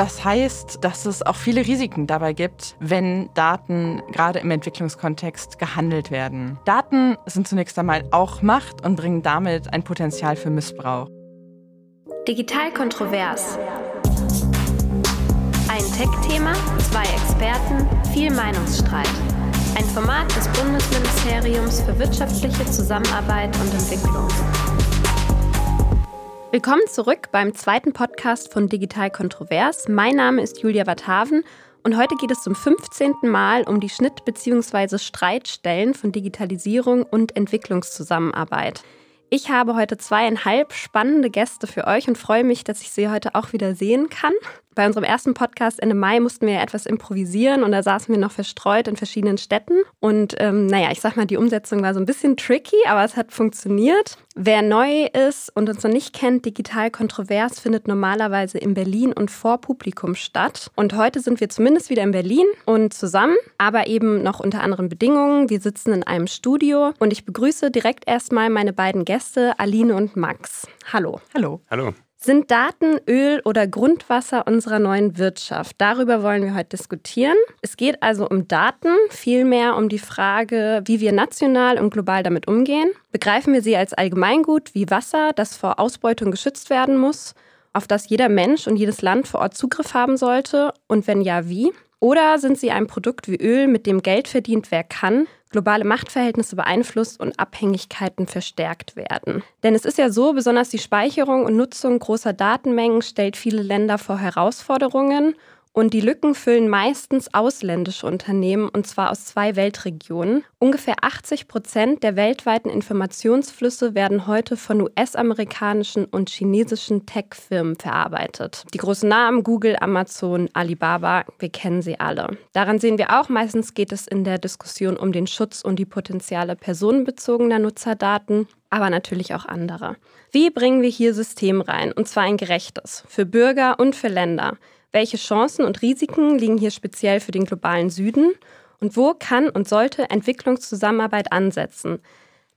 das heißt, dass es auch viele Risiken dabei gibt, wenn Daten gerade im Entwicklungskontext gehandelt werden. Daten sind zunächst einmal auch Macht und bringen damit ein Potenzial für Missbrauch. Digital kontrovers. Ein Tech-Thema, zwei Experten, viel Meinungsstreit. Ein Format des Bundesministeriums für wirtschaftliche Zusammenarbeit und Entwicklung. Willkommen zurück beim zweiten Podcast von Digital Kontrovers. Mein Name ist Julia Wathaven und heute geht es zum 15. Mal um die Schnitt- bzw. Streitstellen von Digitalisierung und Entwicklungszusammenarbeit. Ich habe heute zweieinhalb spannende Gäste für euch und freue mich, dass ich sie heute auch wieder sehen kann. Bei unserem ersten Podcast Ende Mai mussten wir ja etwas improvisieren und da saßen wir noch verstreut in verschiedenen Städten. Und ähm, naja, ich sag mal, die Umsetzung war so ein bisschen tricky, aber es hat funktioniert. Wer neu ist und uns noch nicht kennt, Digital Kontrovers findet normalerweise in Berlin und vor Publikum statt. Und heute sind wir zumindest wieder in Berlin und zusammen, aber eben noch unter anderen Bedingungen. Wir sitzen in einem Studio und ich begrüße direkt erstmal meine beiden Gäste, Aline und Max. Hallo. Hallo. Hallo. Sind Daten Öl oder Grundwasser unserer neuen Wirtschaft? Darüber wollen wir heute diskutieren. Es geht also um Daten, vielmehr um die Frage, wie wir national und global damit umgehen. Begreifen wir sie als Allgemeingut wie Wasser, das vor Ausbeutung geschützt werden muss, auf das jeder Mensch und jedes Land vor Ort Zugriff haben sollte? Und wenn ja, wie? Oder sind sie ein Produkt wie Öl, mit dem Geld verdient wer kann, globale Machtverhältnisse beeinflusst und Abhängigkeiten verstärkt werden? Denn es ist ja so, besonders die Speicherung und Nutzung großer Datenmengen stellt viele Länder vor Herausforderungen und die Lücken füllen meistens ausländische Unternehmen, und zwar aus zwei Weltregionen. Ungefähr 80 Prozent der weltweiten Informationsflüsse werden heute von US-amerikanischen und chinesischen Tech-Firmen verarbeitet. Die großen Namen Google, Amazon, Alibaba, wir kennen sie alle. Daran sehen wir auch, meistens geht es in der Diskussion um den Schutz und die Potenziale personenbezogener Nutzerdaten aber natürlich auch andere. Wie bringen wir hier System rein, und zwar ein gerechtes, für Bürger und für Länder? Welche Chancen und Risiken liegen hier speziell für den globalen Süden? Und wo kann und sollte Entwicklungszusammenarbeit ansetzen?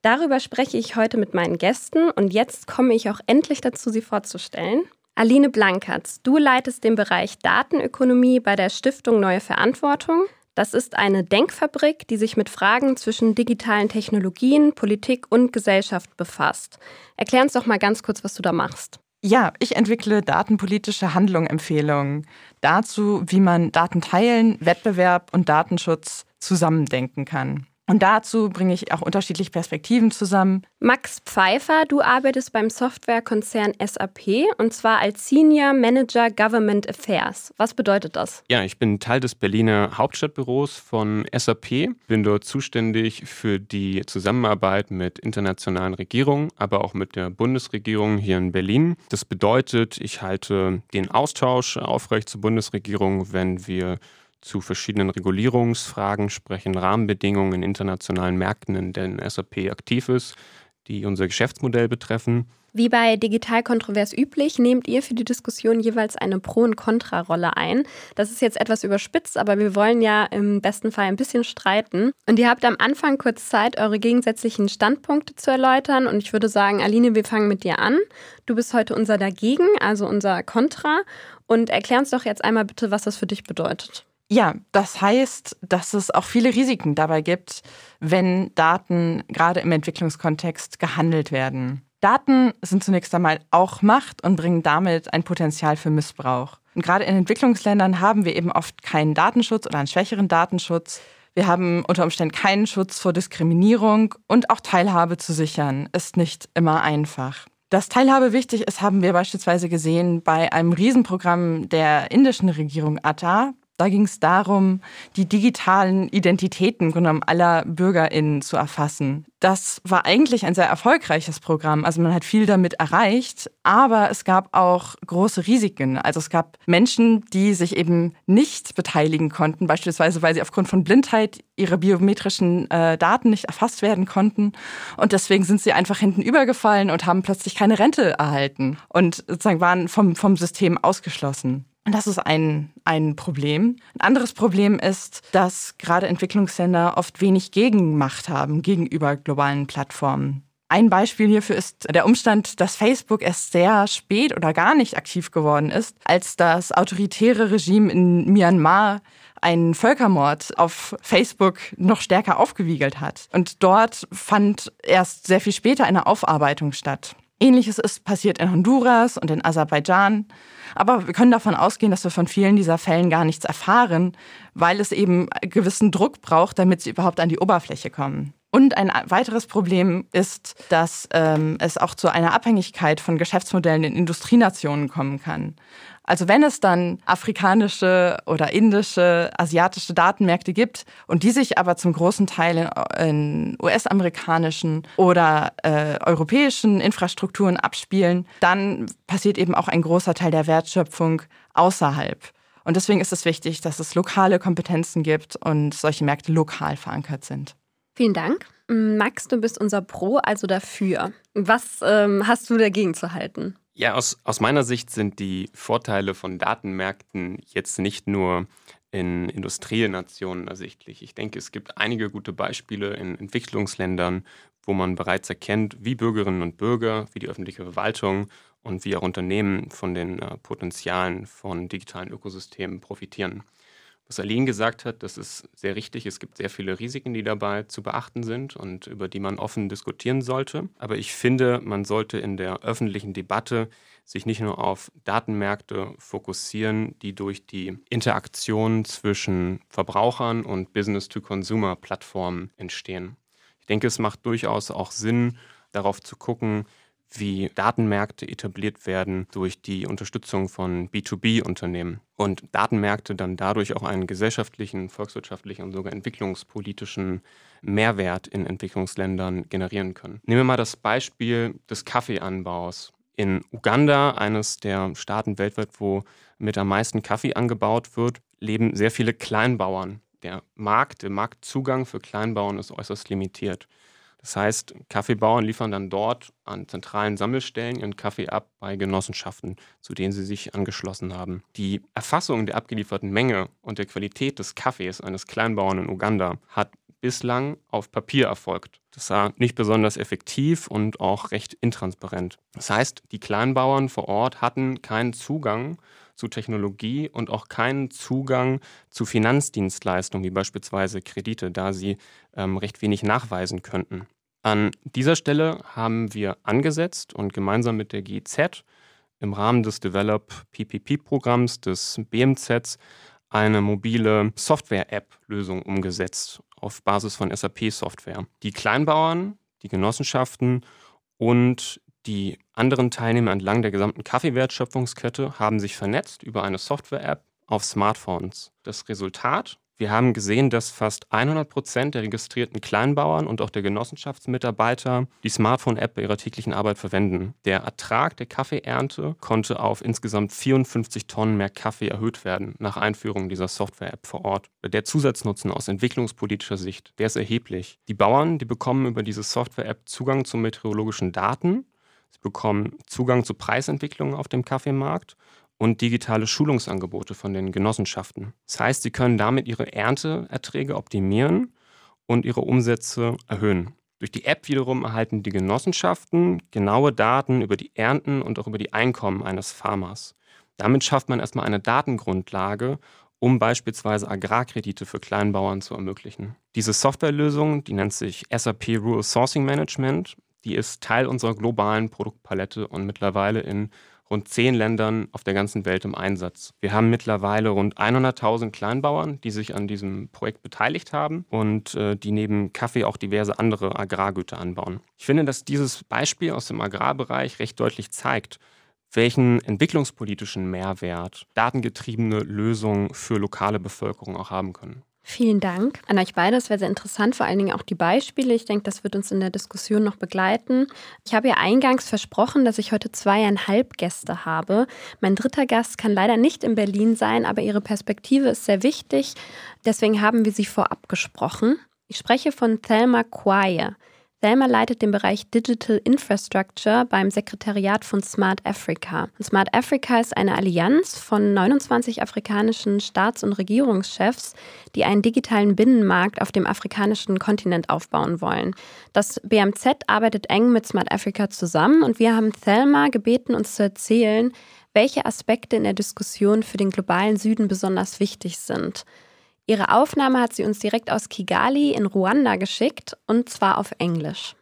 Darüber spreche ich heute mit meinen Gästen und jetzt komme ich auch endlich dazu, sie vorzustellen. Aline Blankertz, du leitest den Bereich Datenökonomie bei der Stiftung Neue Verantwortung. Das ist eine Denkfabrik, die sich mit Fragen zwischen digitalen Technologien, Politik und Gesellschaft befasst. Erklär uns doch mal ganz kurz, was du da machst. Ja, ich entwickle datenpolitische Handlungsempfehlungen dazu, wie man Daten teilen, Wettbewerb und Datenschutz zusammendenken kann. Und dazu bringe ich auch unterschiedliche Perspektiven zusammen. Max Pfeiffer, du arbeitest beim Softwarekonzern SAP und zwar als Senior Manager Government Affairs. Was bedeutet das? Ja, ich bin Teil des Berliner Hauptstadtbüros von SAP, bin dort zuständig für die Zusammenarbeit mit internationalen Regierungen, aber auch mit der Bundesregierung hier in Berlin. Das bedeutet, ich halte den Austausch aufrecht zur Bundesregierung, wenn wir zu verschiedenen Regulierungsfragen sprechen, Rahmenbedingungen in internationalen Märkten, in denen SAP aktiv ist, die unser Geschäftsmodell betreffen. Wie bei Digital Kontrovers üblich, nehmt ihr für die Diskussion jeweils eine Pro- und Kontra-Rolle ein. Das ist jetzt etwas überspitzt, aber wir wollen ja im besten Fall ein bisschen streiten. Und ihr habt am Anfang kurz Zeit, eure gegensätzlichen Standpunkte zu erläutern. Und ich würde sagen, Aline, wir fangen mit dir an. Du bist heute unser Dagegen, also unser Kontra. Und erklär uns doch jetzt einmal bitte, was das für dich bedeutet. Ja, das heißt, dass es auch viele Risiken dabei gibt, wenn Daten gerade im Entwicklungskontext gehandelt werden. Daten sind zunächst einmal auch Macht und bringen damit ein Potenzial für Missbrauch. Und gerade in Entwicklungsländern haben wir eben oft keinen Datenschutz oder einen schwächeren Datenschutz. Wir haben unter Umständen keinen Schutz vor Diskriminierung und auch Teilhabe zu sichern ist nicht immer einfach. Dass Teilhabe wichtig ist, haben wir beispielsweise gesehen bei einem Riesenprogramm der indischen Regierung Atta, da ging es darum, die digitalen Identitäten genommen aller BürgerInnen zu erfassen. Das war eigentlich ein sehr erfolgreiches Programm. Also man hat viel damit erreicht, aber es gab auch große Risiken. Also es gab Menschen, die sich eben nicht beteiligen konnten, beispielsweise weil sie aufgrund von Blindheit ihre biometrischen äh, Daten nicht erfasst werden konnten. Und deswegen sind sie einfach hinten übergefallen und haben plötzlich keine Rente erhalten und sozusagen waren vom, vom System ausgeschlossen. Und das ist ein, ein Problem. Ein anderes Problem ist, dass gerade Entwicklungsländer oft wenig Gegenmacht haben gegenüber globalen Plattformen. Ein Beispiel hierfür ist der Umstand, dass Facebook erst sehr spät oder gar nicht aktiv geworden ist, als das autoritäre Regime in Myanmar einen Völkermord auf Facebook noch stärker aufgewiegelt hat. Und dort fand erst sehr viel später eine Aufarbeitung statt. Ähnliches ist passiert in Honduras und in Aserbaidschan. Aber wir können davon ausgehen, dass wir von vielen dieser Fällen gar nichts erfahren, weil es eben gewissen Druck braucht, damit sie überhaupt an die Oberfläche kommen. Und ein weiteres Problem ist, dass ähm, es auch zu einer Abhängigkeit von Geschäftsmodellen in Industrienationen kommen kann. Also wenn es dann afrikanische oder indische, asiatische Datenmärkte gibt und die sich aber zum großen Teil in, US-amerikanischen oder äh, europäischen Infrastrukturen abspielen, dann passiert eben auch ein großer Teil der Wertschöpfung außerhalb. Und deswegen ist es wichtig, dass es lokale Kompetenzen gibt und solche Märkte lokal verankert sind. Vielen Dank. Max, du bist unser Pro, also dafür. Was ähm, hast du dagegen zu halten? Ja, aus, aus meiner Sicht sind die Vorteile von Datenmärkten jetzt nicht nur in Industrienationen ersichtlich. Ich denke, es gibt einige gute Beispiele in Entwicklungsländern, wo man bereits erkennt, wie Bürgerinnen und Bürger, wie die öffentliche Verwaltung und wie auch Unternehmen von den äh, Potenzialen von digitalen Ökosystemen profitieren. Was Aline gesagt hat, das ist sehr richtig. Es gibt sehr viele Risiken, die dabei zu beachten sind und über die man offen diskutieren sollte. Aber ich finde, man sollte in der öffentlichen Debatte sich nicht nur auf Datenmärkte fokussieren, die durch die Interaktion zwischen Verbrauchern und Business-to-Consumer-Plattformen entstehen. Ich denke, es macht durchaus auch Sinn, darauf zu gucken, wie Datenmärkte etabliert werden durch die Unterstützung von B2B-Unternehmen und Datenmärkte dann dadurch auch einen gesellschaftlichen, volkswirtschaftlichen und sogar entwicklungspolitischen Mehrwert in Entwicklungsländern generieren können. Nehmen wir mal das Beispiel des Kaffeeanbaus. In Uganda, eines der Staaten weltweit, wo mit am meisten Kaffee angebaut wird, leben sehr viele Kleinbauern. Der Markt, der Marktzugang für Kleinbauern ist äußerst limitiert. Das heißt, Kaffeebauern liefern dann dort an zentralen Sammelstellen ihren Kaffee ab bei Genossenschaften, zu denen sie sich angeschlossen haben. Die Erfassung der abgelieferten Menge und der Qualität des Kaffees eines Kleinbauern in Uganda hat bislang auf Papier erfolgt. Das war nicht besonders effektiv und auch recht intransparent. Das heißt, die Kleinbauern vor Ort hatten keinen Zugang zu Technologie und auch keinen Zugang zu Finanzdienstleistungen wie beispielsweise Kredite, da sie ähm, recht wenig nachweisen könnten. An dieser Stelle haben wir angesetzt und gemeinsam mit der GIZ im Rahmen des Develop PPP-Programms des BMZs eine mobile Software-App-Lösung umgesetzt auf Basis von SAP-Software. Die Kleinbauern, die Genossenschaften und die anderen Teilnehmer entlang der gesamten Kaffeewertschöpfungskette haben sich vernetzt über eine Software-App auf Smartphones. Das Resultat? Wir haben gesehen, dass fast 100 Prozent der registrierten Kleinbauern und auch der Genossenschaftsmitarbeiter die Smartphone-App bei ihrer täglichen Arbeit verwenden. Der Ertrag der Kaffeeernte konnte auf insgesamt 54 Tonnen mehr Kaffee erhöht werden nach Einführung dieser Software-App vor Ort. Der Zusatznutzen aus entwicklungspolitischer Sicht, der ist erheblich. Die Bauern, die bekommen über diese Software-App Zugang zu meteorologischen Daten Sie bekommen Zugang zu Preisentwicklungen auf dem Kaffeemarkt und digitale Schulungsangebote von den Genossenschaften. Das heißt, sie können damit ihre Ernteerträge optimieren und ihre Umsätze erhöhen. Durch die App wiederum erhalten die Genossenschaften genaue Daten über die Ernten und auch über die Einkommen eines Farmers. Damit schafft man erstmal eine Datengrundlage, um beispielsweise Agrarkredite für Kleinbauern zu ermöglichen. Diese Softwarelösung, die nennt sich SAP Rural Sourcing Management, die ist Teil unserer globalen Produktpalette und mittlerweile in rund zehn Ländern auf der ganzen Welt im Einsatz. Wir haben mittlerweile rund 100.000 Kleinbauern, die sich an diesem Projekt beteiligt haben und äh, die neben Kaffee auch diverse andere Agrargüter anbauen. Ich finde, dass dieses Beispiel aus dem Agrarbereich recht deutlich zeigt, welchen entwicklungspolitischen Mehrwert datengetriebene Lösungen für lokale Bevölkerung auch haben können. Vielen Dank an euch beide. Das wäre sehr interessant, vor allen Dingen auch die Beispiele. Ich denke, das wird uns in der Diskussion noch begleiten. Ich habe ja eingangs versprochen, dass ich heute zweieinhalb Gäste habe. Mein dritter Gast kann leider nicht in Berlin sein, aber ihre Perspektive ist sehr wichtig. Deswegen haben wir sie vorab gesprochen. Ich spreche von Thelma Quaye. Thelma leitet den Bereich Digital Infrastructure beim Sekretariat von Smart Africa. Und Smart Africa ist eine Allianz von 29 afrikanischen Staats- und Regierungschefs, die einen digitalen Binnenmarkt auf dem afrikanischen Kontinent aufbauen wollen. Das BMZ arbeitet eng mit Smart Africa zusammen und wir haben Thelma gebeten, uns zu erzählen, welche Aspekte in der Diskussion für den globalen Süden besonders wichtig sind. Ihre Aufnahme hat sie uns direkt aus Kigali in Ruanda geschickt und zwar auf Englisch.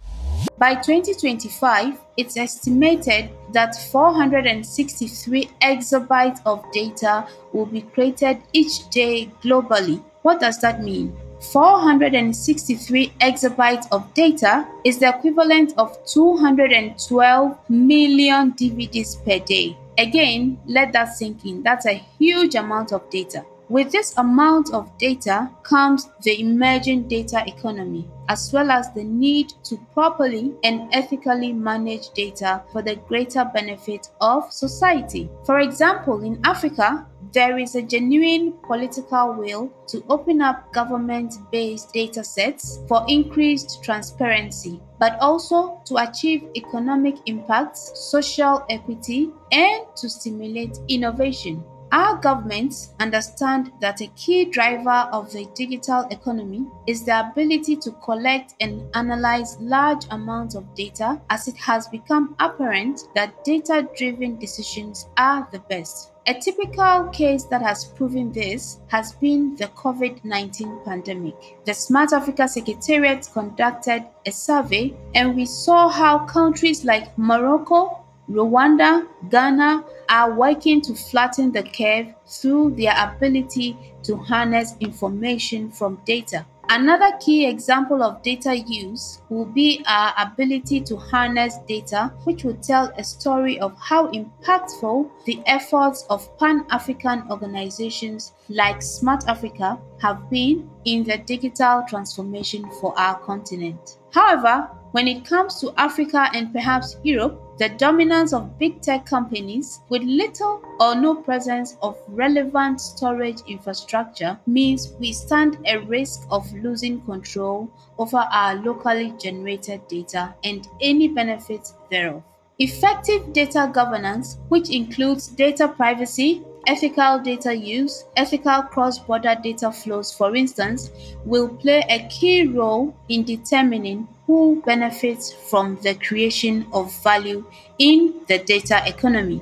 By 2025, it's estimated that 463 exabytes of data will be created each day globally. What does that mean? 463 exabytes of data is the equivalent of 212 million DVDs per day. Again, let that sink in. That's a huge amount of data. With this amount of data comes the emerging data economy, as well as the need to properly and ethically manage data for the greater benefit of society. For example, in Africa, there is a genuine political will to open up government based data sets for increased transparency, but also to achieve economic impacts, social equity, and to stimulate innovation. Our governments understand that a key driver of the digital economy is the ability to collect and analyze large amounts of data as it has become apparent that data driven decisions are the best. A typical case that has proven this has been the COVID 19 pandemic. The Smart Africa Secretariat conducted a survey and we saw how countries like Morocco, Rwanda, Ghana are working to flatten the curve through their ability to harness information from data. Another key example of data use will be our ability to harness data, which will tell a story of how impactful the efforts of Pan African organizations like Smart Africa have been in the digital transformation for our continent. However, when it comes to Africa and perhaps Europe, the dominance of big tech companies with little or no presence of relevant storage infrastructure means we stand a risk of losing control over our locally generated data and any benefits thereof. Effective data governance, which includes data privacy, ethical data use, ethical cross border data flows, for instance, will play a key role in determining who benefits from the creation of value in the data economy.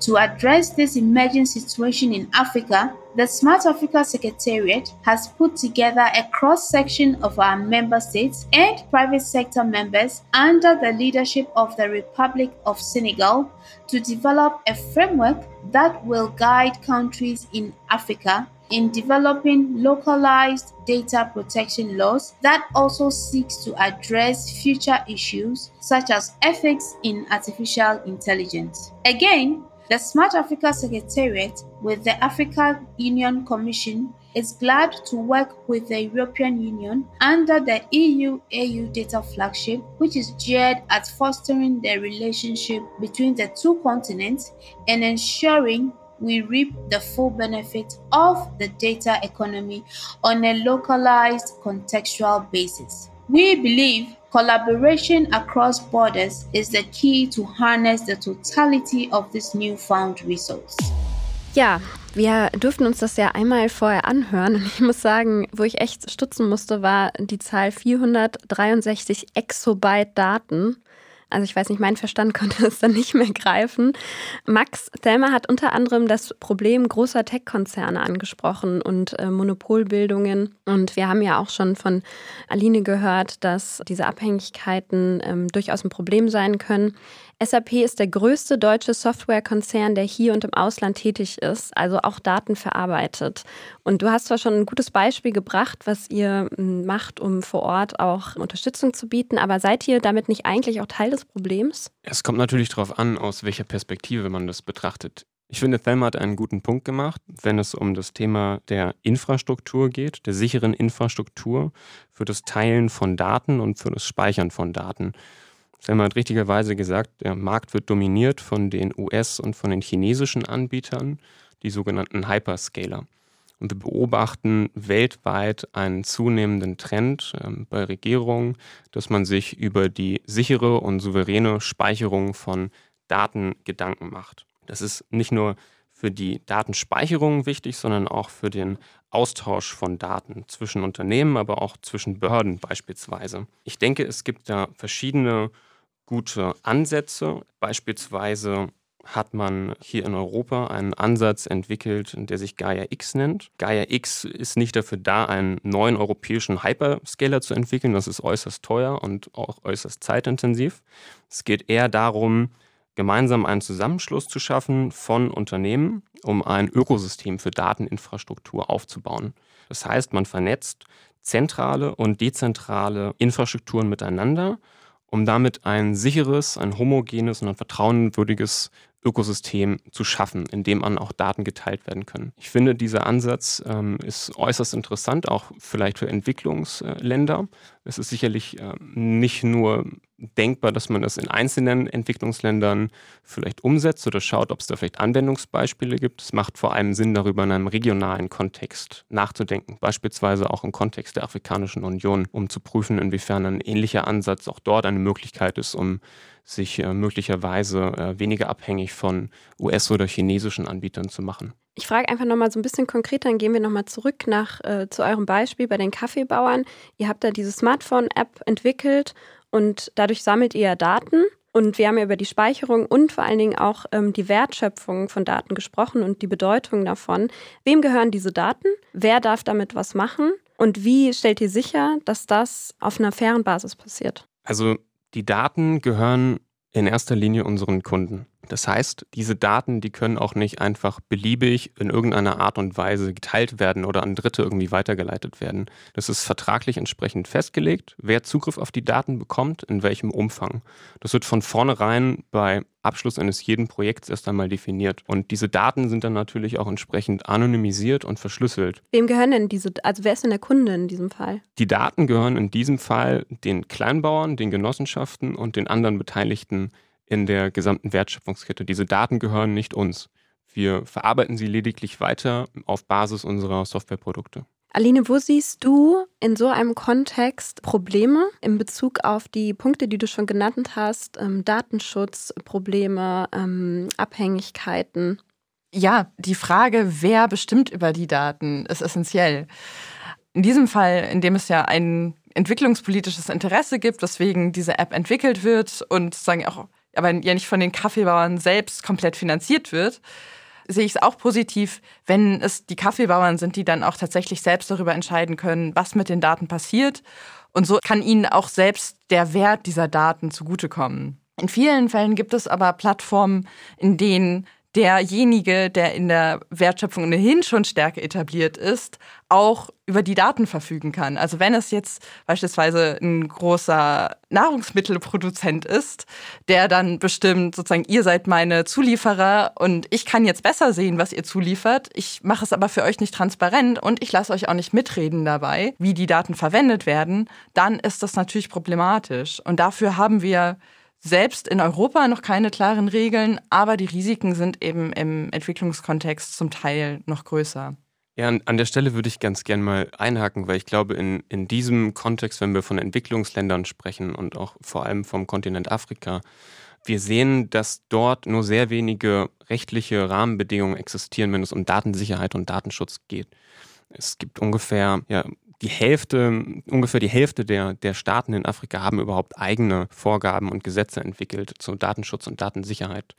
To address this emerging situation in Africa, the Smart Africa Secretariat has put together a cross section of our member states and private sector members under the leadership of the Republic of Senegal to develop a framework that will guide countries in Africa in developing localized data protection laws that also seeks to address future issues such as ethics in artificial intelligence. Again, the Smart Africa Secretariat with the African Union Commission is glad to work with the European Union under the EU AU data flagship, which is geared at fostering the relationship between the two continents and ensuring we reap the full benefit of the data economy on a localized contextual basis. We believe collaboration across borders is the key to harness the totality of this newfound resource. Ja, wir durften uns das ja einmal vorher anhören und ich muss sagen, wo ich echt stutzen musste, war die Zahl 463 Exobyte Daten. Also ich weiß nicht, mein Verstand konnte es dann nicht mehr greifen. Max Thelma hat unter anderem das Problem großer Tech-Konzerne angesprochen und äh, Monopolbildungen. Und wir haben ja auch schon von Aline gehört, dass diese Abhängigkeiten ähm, durchaus ein Problem sein können. SAP ist der größte deutsche Softwarekonzern, der hier und im Ausland tätig ist, also auch Daten verarbeitet. Und du hast zwar schon ein gutes Beispiel gebracht, was ihr hm, macht, um vor Ort auch Unterstützung zu bieten, aber seid ihr damit nicht eigentlich auch Teil des Problems? Es kommt natürlich darauf an, aus welcher Perspektive man das betrachtet. Ich finde, Thelma hat einen guten Punkt gemacht, wenn es um das Thema der Infrastruktur geht, der sicheren Infrastruktur für das Teilen von Daten und für das Speichern von Daten. Selma hat richtigerweise gesagt, der Markt wird dominiert von den US- und von den chinesischen Anbietern, die sogenannten Hyperscaler. Und wir beobachten weltweit einen zunehmenden Trend äh, bei Regierungen, dass man sich über die sichere und souveräne Speicherung von Daten Gedanken macht. Das ist nicht nur für die Datenspeicherung wichtig, sondern auch für den Austausch von Daten zwischen Unternehmen, aber auch zwischen Behörden beispielsweise. Ich denke, es gibt da verschiedene gute Ansätze. Beispielsweise hat man hier in Europa einen Ansatz entwickelt, der sich Gaia X nennt. Gaia X ist nicht dafür da, einen neuen europäischen Hyperscaler zu entwickeln. Das ist äußerst teuer und auch äußerst zeitintensiv. Es geht eher darum, gemeinsam einen Zusammenschluss zu schaffen von Unternehmen, um ein Ökosystem für Dateninfrastruktur aufzubauen. Das heißt, man vernetzt zentrale und dezentrale Infrastrukturen miteinander, um damit ein sicheres, ein homogenes und ein vertrauenwürdiges Ökosystem zu schaffen, in dem dann auch Daten geteilt werden können. Ich finde, dieser Ansatz ähm, ist äußerst interessant, auch vielleicht für Entwicklungsländer. Es ist sicherlich äh, nicht nur denkbar, dass man das in einzelnen Entwicklungsländern vielleicht umsetzt oder schaut, ob es da vielleicht Anwendungsbeispiele gibt. Es macht vor allem Sinn, darüber in einem regionalen Kontext nachzudenken, beispielsweise auch im Kontext der Afrikanischen Union, um zu prüfen, inwiefern ein ähnlicher Ansatz auch dort eine Möglichkeit ist, um sich äh, möglicherweise äh, weniger abhängig von US- oder chinesischen Anbietern zu machen. Ich frage einfach nochmal so ein bisschen konkreter, dann gehen wir nochmal zurück nach, äh, zu eurem Beispiel bei den Kaffeebauern. Ihr habt da diese Smartphone-App entwickelt und dadurch sammelt ihr Daten. Und wir haben ja über die Speicherung und vor allen Dingen auch ähm, die Wertschöpfung von Daten gesprochen und die Bedeutung davon. Wem gehören diese Daten? Wer darf damit was machen? Und wie stellt ihr sicher, dass das auf einer fairen Basis passiert? Also die Daten gehören in erster Linie unseren Kunden. Das heißt, diese Daten, die können auch nicht einfach beliebig in irgendeiner Art und Weise geteilt werden oder an Dritte irgendwie weitergeleitet werden. Das ist vertraglich entsprechend festgelegt, wer Zugriff auf die Daten bekommt, in welchem Umfang. Das wird von vornherein bei Abschluss eines jeden Projekts erst einmal definiert. Und diese Daten sind dann natürlich auch entsprechend anonymisiert und verschlüsselt. Wem gehören denn diese, also wer ist denn der Kunde in diesem Fall? Die Daten gehören in diesem Fall den Kleinbauern, den Genossenschaften und den anderen Beteiligten in der gesamten Wertschöpfungskette. Diese Daten gehören nicht uns. Wir verarbeiten sie lediglich weiter auf Basis unserer Softwareprodukte. Aline, wo siehst du in so einem Kontext Probleme in Bezug auf die Punkte, die du schon genannt hast, ähm, Datenschutz, Probleme, ähm, Abhängigkeiten? Ja, die Frage, wer bestimmt über die Daten, ist essentiell. In diesem Fall, in dem es ja ein entwicklungspolitisches Interesse gibt, weswegen diese App entwickelt wird und sozusagen auch aber ja nicht von den Kaffeebauern selbst komplett finanziert wird, sehe ich es auch positiv, wenn es die Kaffeebauern sind, die dann auch tatsächlich selbst darüber entscheiden können, was mit den Daten passiert. Und so kann ihnen auch selbst der Wert dieser Daten zugutekommen. In vielen Fällen gibt es aber Plattformen, in denen derjenige, der in der Wertschöpfung ohnehin schon stärker etabliert ist, auch über die Daten verfügen kann. Also wenn es jetzt beispielsweise ein großer Nahrungsmittelproduzent ist, der dann bestimmt sozusagen, ihr seid meine Zulieferer und ich kann jetzt besser sehen, was ihr zuliefert. Ich mache es aber für euch nicht transparent und ich lasse euch auch nicht mitreden dabei, wie die Daten verwendet werden, dann ist das natürlich problematisch. Und dafür haben wir selbst in Europa noch keine klaren Regeln, aber die Risiken sind eben im Entwicklungskontext zum Teil noch größer. Ja, an der Stelle würde ich ganz gern mal einhaken, weil ich glaube, in, in diesem Kontext, wenn wir von Entwicklungsländern sprechen und auch vor allem vom Kontinent Afrika, wir sehen, dass dort nur sehr wenige rechtliche Rahmenbedingungen existieren, wenn es um Datensicherheit und Datenschutz geht. Es gibt ungefähr ja, die Hälfte, ungefähr die Hälfte der, der Staaten in Afrika haben überhaupt eigene Vorgaben und Gesetze entwickelt zu Datenschutz und Datensicherheit.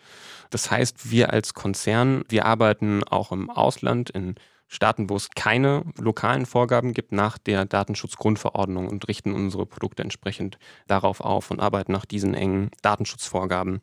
Das heißt, wir als Konzern, wir arbeiten auch im Ausland in Staaten, wo es keine lokalen Vorgaben gibt, nach der Datenschutzgrundverordnung und richten unsere Produkte entsprechend darauf auf und arbeiten nach diesen engen Datenschutzvorgaben.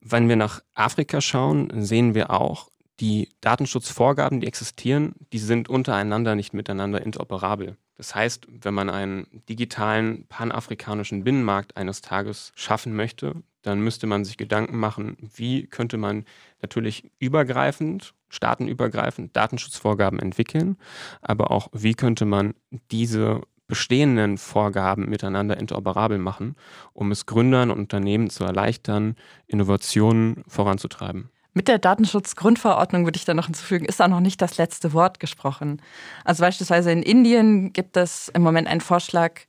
Wenn wir nach Afrika schauen, sehen wir auch, die Datenschutzvorgaben, die existieren, die sind untereinander nicht miteinander interoperabel. Das heißt, wenn man einen digitalen panafrikanischen Binnenmarkt eines Tages schaffen möchte, dann müsste man sich Gedanken machen, wie könnte man natürlich übergreifend, staatenübergreifend Datenschutzvorgaben entwickeln, aber auch wie könnte man diese bestehenden Vorgaben miteinander interoperabel machen, um es Gründern und Unternehmen zu erleichtern, Innovationen voranzutreiben. Mit der Datenschutzgrundverordnung würde ich da noch hinzufügen, ist auch noch nicht das letzte Wort gesprochen. Also beispielsweise in Indien gibt es im Moment einen Vorschlag,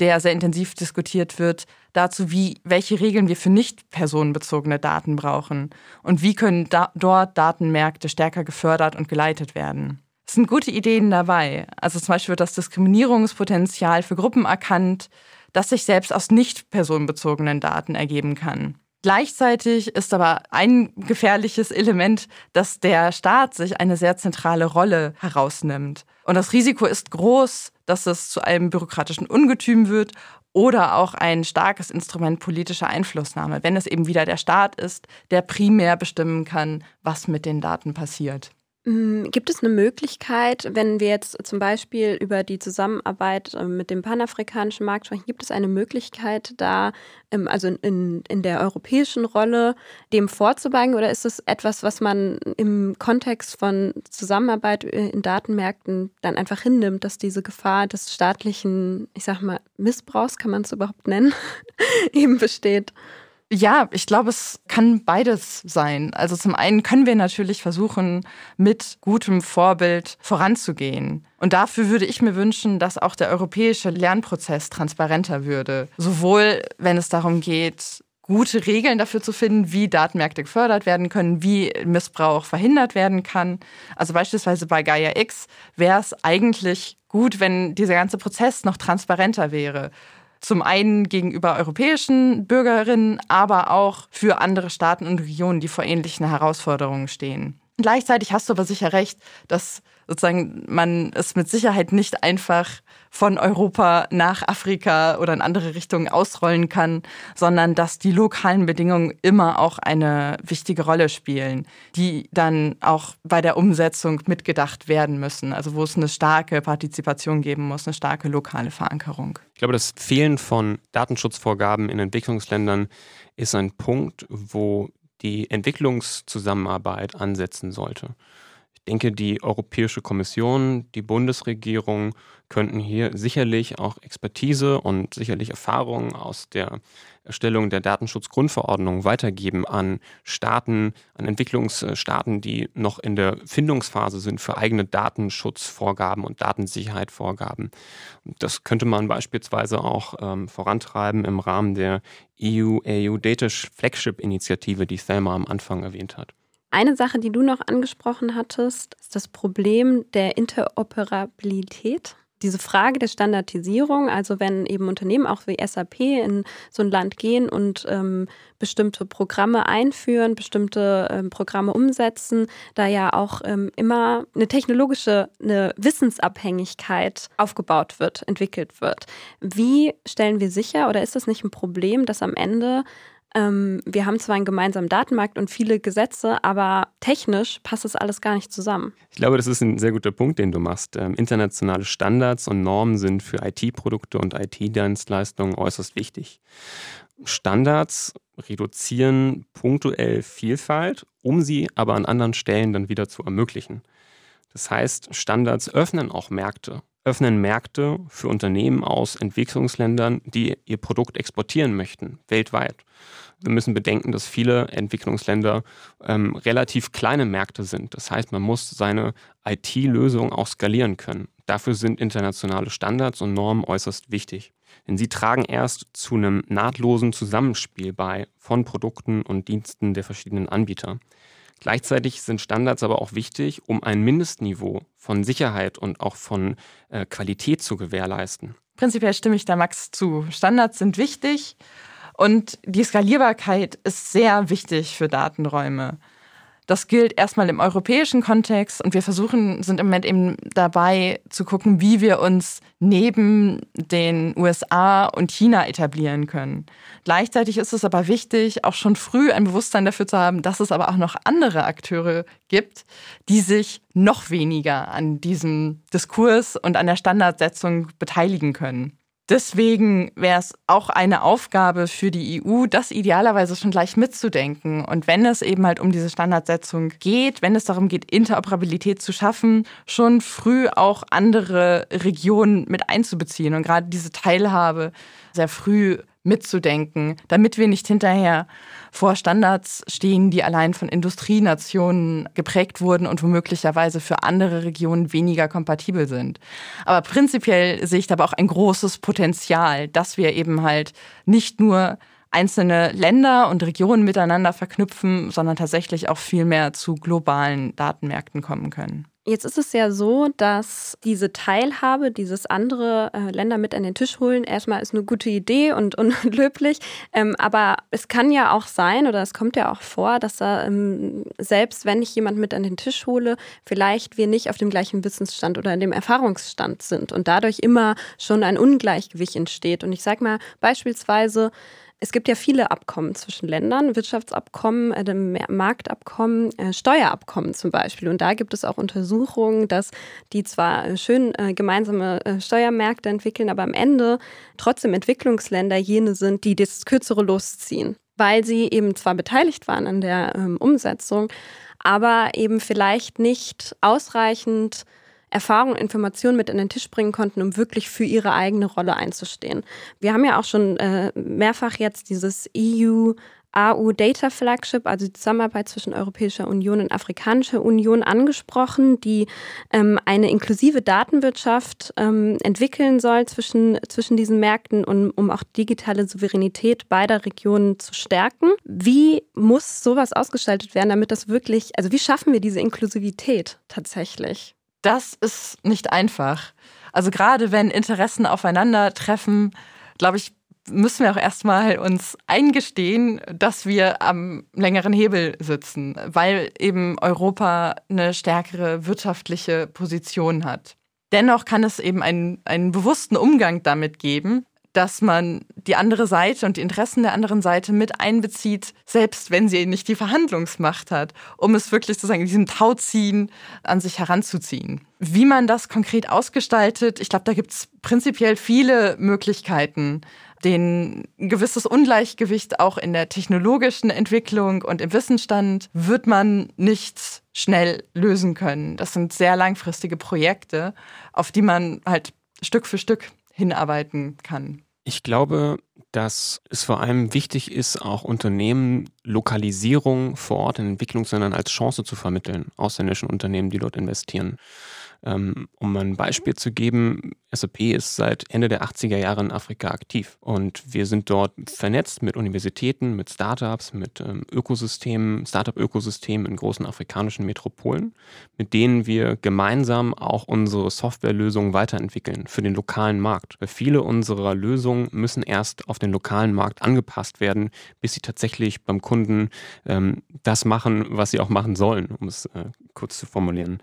der sehr intensiv diskutiert wird, dazu, wie, welche Regeln wir für nicht personenbezogene Daten brauchen und wie können da, dort Datenmärkte stärker gefördert und geleitet werden. Es sind gute Ideen dabei. Also zum Beispiel wird das Diskriminierungspotenzial für Gruppen erkannt, das sich selbst aus nicht personenbezogenen Daten ergeben kann. Gleichzeitig ist aber ein gefährliches Element, dass der Staat sich eine sehr zentrale Rolle herausnimmt. Und das Risiko ist groß, dass es zu einem bürokratischen Ungetüm wird oder auch ein starkes Instrument politischer Einflussnahme, wenn es eben wieder der Staat ist, der primär bestimmen kann, was mit den Daten passiert. Mm, gibt es eine Möglichkeit, wenn wir jetzt zum Beispiel über die Zusammenarbeit äh, mit dem panafrikanischen Markt sprechen, gibt es eine Möglichkeit, da, ähm, also in, in der europäischen Rolle, dem vorzubeugen? Oder ist es etwas, was man im Kontext von Zusammenarbeit äh, in Datenmärkten dann einfach hinnimmt, dass diese Gefahr des staatlichen, ich sag mal, Missbrauchs, kann man es überhaupt nennen, eben besteht? Ja, ich glaube, es kann beides sein. Also zum einen können wir natürlich versuchen, mit gutem Vorbild voranzugehen. Und dafür würde ich mir wünschen, dass auch der europäische Lernprozess transparenter würde. Sowohl wenn es darum geht, gute Regeln dafür zu finden, wie Datenmärkte gefördert werden können, wie Missbrauch verhindert werden kann. Also beispielsweise bei Gaia X wäre es eigentlich gut, wenn dieser ganze Prozess noch transparenter wäre. Zum einen gegenüber europäischen Bürgerinnen, aber auch für andere Staaten und Regionen, die vor ähnlichen Herausforderungen stehen. Gleichzeitig hast du aber sicher recht, dass sozusagen man es mit Sicherheit nicht einfach von Europa nach Afrika oder in andere Richtungen ausrollen kann, sondern dass die lokalen Bedingungen immer auch eine wichtige Rolle spielen, die dann auch bei der Umsetzung mitgedacht werden müssen. Also wo es eine starke Partizipation geben muss, eine starke lokale Verankerung. Ich glaube, das Fehlen von Datenschutzvorgaben in Entwicklungsländern ist ein Punkt, wo die Entwicklungszusammenarbeit ansetzen sollte. Ich denke, die Europäische Kommission, die Bundesregierung könnten hier sicherlich auch Expertise und sicherlich Erfahrungen aus der Erstellung der Datenschutzgrundverordnung weitergeben an Staaten, an Entwicklungsstaaten, die noch in der Findungsphase sind für eigene Datenschutzvorgaben und Datensicherheitsvorgaben. Das könnte man beispielsweise auch ähm, vorantreiben im Rahmen der EU-AU Data Flagship Initiative, die Thelma am Anfang erwähnt hat. Eine Sache, die du noch angesprochen hattest, ist das Problem der Interoperabilität diese Frage der Standardisierung, also wenn eben Unternehmen auch wie SAP in so ein Land gehen und ähm, bestimmte Programme einführen, bestimmte ähm, Programme umsetzen, da ja auch ähm, immer eine technologische, eine Wissensabhängigkeit aufgebaut wird, entwickelt wird. Wie stellen wir sicher oder ist das nicht ein Problem, dass am Ende ähm, wir haben zwar einen gemeinsamen Datenmarkt und viele Gesetze, aber technisch passt das alles gar nicht zusammen. Ich glaube, das ist ein sehr guter Punkt, den du machst. Ähm, internationale Standards und Normen sind für IT-Produkte und IT-Dienstleistungen äußerst wichtig. Standards reduzieren punktuell Vielfalt, um sie aber an anderen Stellen dann wieder zu ermöglichen. Das heißt, Standards öffnen auch Märkte, öffnen Märkte für Unternehmen aus Entwicklungsländern, die ihr Produkt exportieren möchten, weltweit. Wir müssen bedenken, dass viele Entwicklungsländer ähm, relativ kleine Märkte sind. Das heißt, man muss seine IT-Lösung auch skalieren können. Dafür sind internationale Standards und Normen äußerst wichtig. Denn sie tragen erst zu einem nahtlosen Zusammenspiel bei von Produkten und Diensten der verschiedenen Anbieter. Gleichzeitig sind Standards aber auch wichtig, um ein Mindestniveau von Sicherheit und auch von äh, Qualität zu gewährleisten. Prinzipiell stimme ich da Max zu. Standards sind wichtig und die Skalierbarkeit ist sehr wichtig für Datenräume. Das gilt erstmal im europäischen Kontext und wir versuchen, sind im Moment eben dabei zu gucken, wie wir uns neben den USA und China etablieren können. Gleichzeitig ist es aber wichtig, auch schon früh ein Bewusstsein dafür zu haben, dass es aber auch noch andere Akteure gibt, die sich noch weniger an diesem Diskurs und an der Standardsetzung beteiligen können. Deswegen wäre es auch eine Aufgabe für die EU, das idealerweise schon gleich mitzudenken. Und wenn es eben halt um diese Standardsetzung geht, wenn es darum geht, Interoperabilität zu schaffen, schon früh auch andere Regionen mit einzubeziehen und gerade diese Teilhabe sehr früh mitzudenken, damit wir nicht hinterher vor Standards stehen, die allein von Industrienationen geprägt wurden und womöglicherweise für andere Regionen weniger kompatibel sind. Aber prinzipiell sehe ich dabei auch ein großes Potenzial, dass wir eben halt nicht nur einzelne Länder und Regionen miteinander verknüpfen, sondern tatsächlich auch viel mehr zu globalen Datenmärkten kommen können. Jetzt ist es ja so, dass diese Teilhabe, dieses andere äh, Länder mit an den Tisch holen, erstmal ist eine gute Idee und, und löblich. Ähm, aber es kann ja auch sein, oder es kommt ja auch vor, dass da, ähm, selbst wenn ich jemand mit an den Tisch hole, vielleicht wir nicht auf dem gleichen Wissensstand oder in dem Erfahrungsstand sind und dadurch immer schon ein Ungleichgewicht entsteht. Und ich sage mal beispielsweise, es gibt ja viele Abkommen zwischen Ländern, Wirtschaftsabkommen, äh, Marktabkommen, äh, Steuerabkommen zum Beispiel. Und da gibt es auch Untersuchungen, dass die zwar äh, schön äh, gemeinsame äh, Steuermärkte entwickeln, aber am Ende trotzdem Entwicklungsländer jene sind, die das kürzere losziehen, weil sie eben zwar beteiligt waren an der ähm, Umsetzung, aber eben vielleicht nicht ausreichend Erfahrung und Informationen mit an den Tisch bringen konnten, um wirklich für ihre eigene Rolle einzustehen. Wir haben ja auch schon äh, mehrfach jetzt dieses EU AU Data Flagship, also die Zusammenarbeit zwischen Europäischer Union und Afrikanischer Union angesprochen, die ähm, eine inklusive Datenwirtschaft ähm, entwickeln soll zwischen, zwischen diesen Märkten, um, um auch digitale Souveränität beider Regionen zu stärken. Wie muss sowas ausgestaltet werden, damit das wirklich, also wie schaffen wir diese Inklusivität tatsächlich? Das ist nicht einfach. Also gerade wenn Interessen aufeinandertreffen, glaube ich, müssen wir auch erstmal uns eingestehen, dass wir am längeren Hebel sitzen, weil eben Europa eine stärkere wirtschaftliche Position hat. Dennoch kann es eben einen, einen bewussten Umgang damit geben, dass man die andere Seite und die Interessen der anderen Seite mit einbezieht, selbst wenn sie nicht die Verhandlungsmacht hat, um es wirklich sozusagen in diesem Tauziehen an sich heranzuziehen. Wie man das konkret ausgestaltet, ich glaube, da gibt es prinzipiell viele Möglichkeiten, den ein gewisses Ungleichgewicht auch in der technologischen Entwicklung und im Wissensstand wird man nicht schnell lösen können. Das sind sehr langfristige Projekte, auf die man halt Stück für Stück hinarbeiten kann. Ich glaube, dass es vor allem wichtig ist, auch Unternehmen Lokalisierung vor Ort in Entwicklungsländern als Chance zu vermitteln, ausländischen Unternehmen, die dort investieren. Ähm, um ein Beispiel zu geben, SAP ist seit Ende der 80er Jahre in Afrika aktiv und wir sind dort vernetzt mit Universitäten, mit Startups, mit ähm, Ökosystemen, Startup-Ökosystemen in großen afrikanischen Metropolen, mit denen wir gemeinsam auch unsere Softwarelösungen weiterentwickeln für den lokalen Markt. Weil viele unserer Lösungen müssen erst auf den lokalen Markt angepasst werden, bis sie tatsächlich beim Kunden ähm, das machen, was sie auch machen sollen, um es äh, kurz zu formulieren.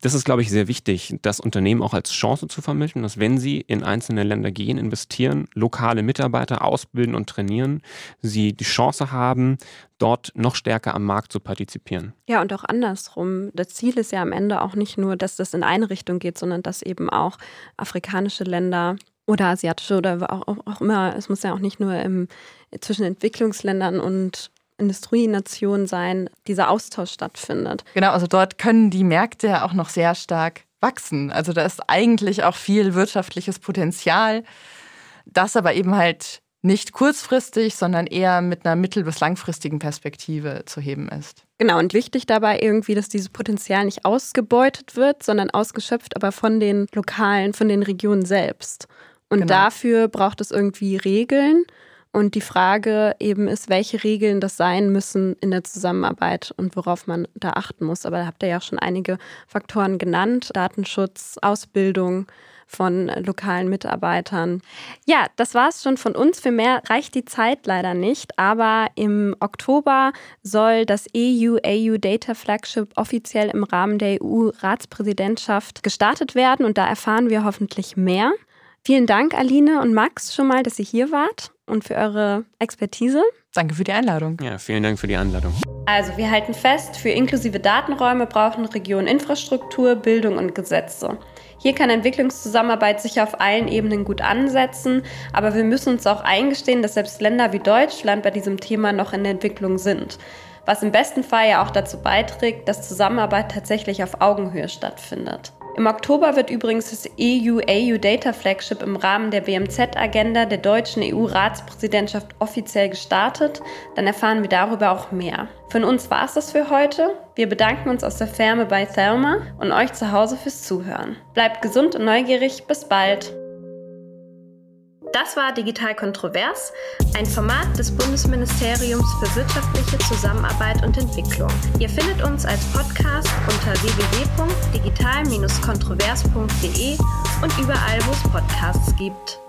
Das ist, glaube ich, sehr wichtig, das Unternehmen auch als Chance zu vermitteln, dass wenn sie in einzelne Länder gehen, investieren, lokale Mitarbeiter ausbilden und trainieren, sie die Chance haben, dort noch stärker am Markt zu partizipieren. Ja, und auch andersrum. Das Ziel ist ja am Ende auch nicht nur, dass das in eine Richtung geht, sondern dass eben auch afrikanische Länder oder asiatische oder auch, auch, immer, es muss ja auch nicht nur im, zwischen Entwicklungsländern und Industrienation sein, dieser Austausch stattfindet. Genau, also dort können die Märkte ja auch noch sehr stark wachsen. Also da ist eigentlich auch viel wirtschaftliches Potenzial, das aber eben halt nicht kurzfristig, sondern eher mit einer mittel- bis langfristigen Perspektive zu heben ist. Genau, und wichtig dabei irgendwie, dass dieses Potenzial nicht ausgebeutet wird, sondern ausgeschöpft, aber von den Lokalen, von den Regionen selbst. Und genau. dafür braucht es irgendwie Regeln und die Frage eben ist, welche Regeln das sein müssen in der Zusammenarbeit und worauf man da achten muss. Aber da habt ihr ja auch schon einige Faktoren genannt. Datenschutz, Ausbildung von lokalen Mitarbeitern. Ja, das war es schon von uns. Für mehr reicht die Zeit leider nicht. Aber im Oktober soll das EU-AU Data Flagship offiziell im Rahmen der EU-Ratspräsidentschaft gestartet werden. Und da erfahren wir hoffentlich mehr. Vielen Dank, Aline und Max, schon mal, dass ihr hier wart und für eure Expertise. Danke für die Einladung. Ja, vielen Dank für die Einladung. Also, wir halten fest, für inklusive Datenräume brauchen Regionen Infrastruktur, Bildung und Gesetze. Hier kann Entwicklungszusammenarbeit sicher auf allen Ebenen gut ansetzen, aber wir müssen uns auch eingestehen, dass selbst Länder wie Deutschland bei diesem Thema noch in der Entwicklung sind. Was im besten Fall ja auch dazu beiträgt, dass Zusammenarbeit tatsächlich auf Augenhöhe stattfindet. Im Oktober wird übrigens das EU-AU Data Flagship im Rahmen der BMZ-Agenda der deutschen EU-Ratspräsidentschaft offiziell gestartet. Dann erfahren wir darüber auch mehr. Von uns war es das für heute. Wir bedanken uns aus der Ferne bei Thelma und euch zu Hause fürs Zuhören. Bleibt gesund und neugierig. Bis bald. Das war Digital Kontrovers, ein Format des Bundesministeriums für wirtschaftliche Zusammenarbeit und Entwicklung. Ihr findet uns als Podcast unter www.digital-kontrovers.de und überall, wo es Podcasts gibt.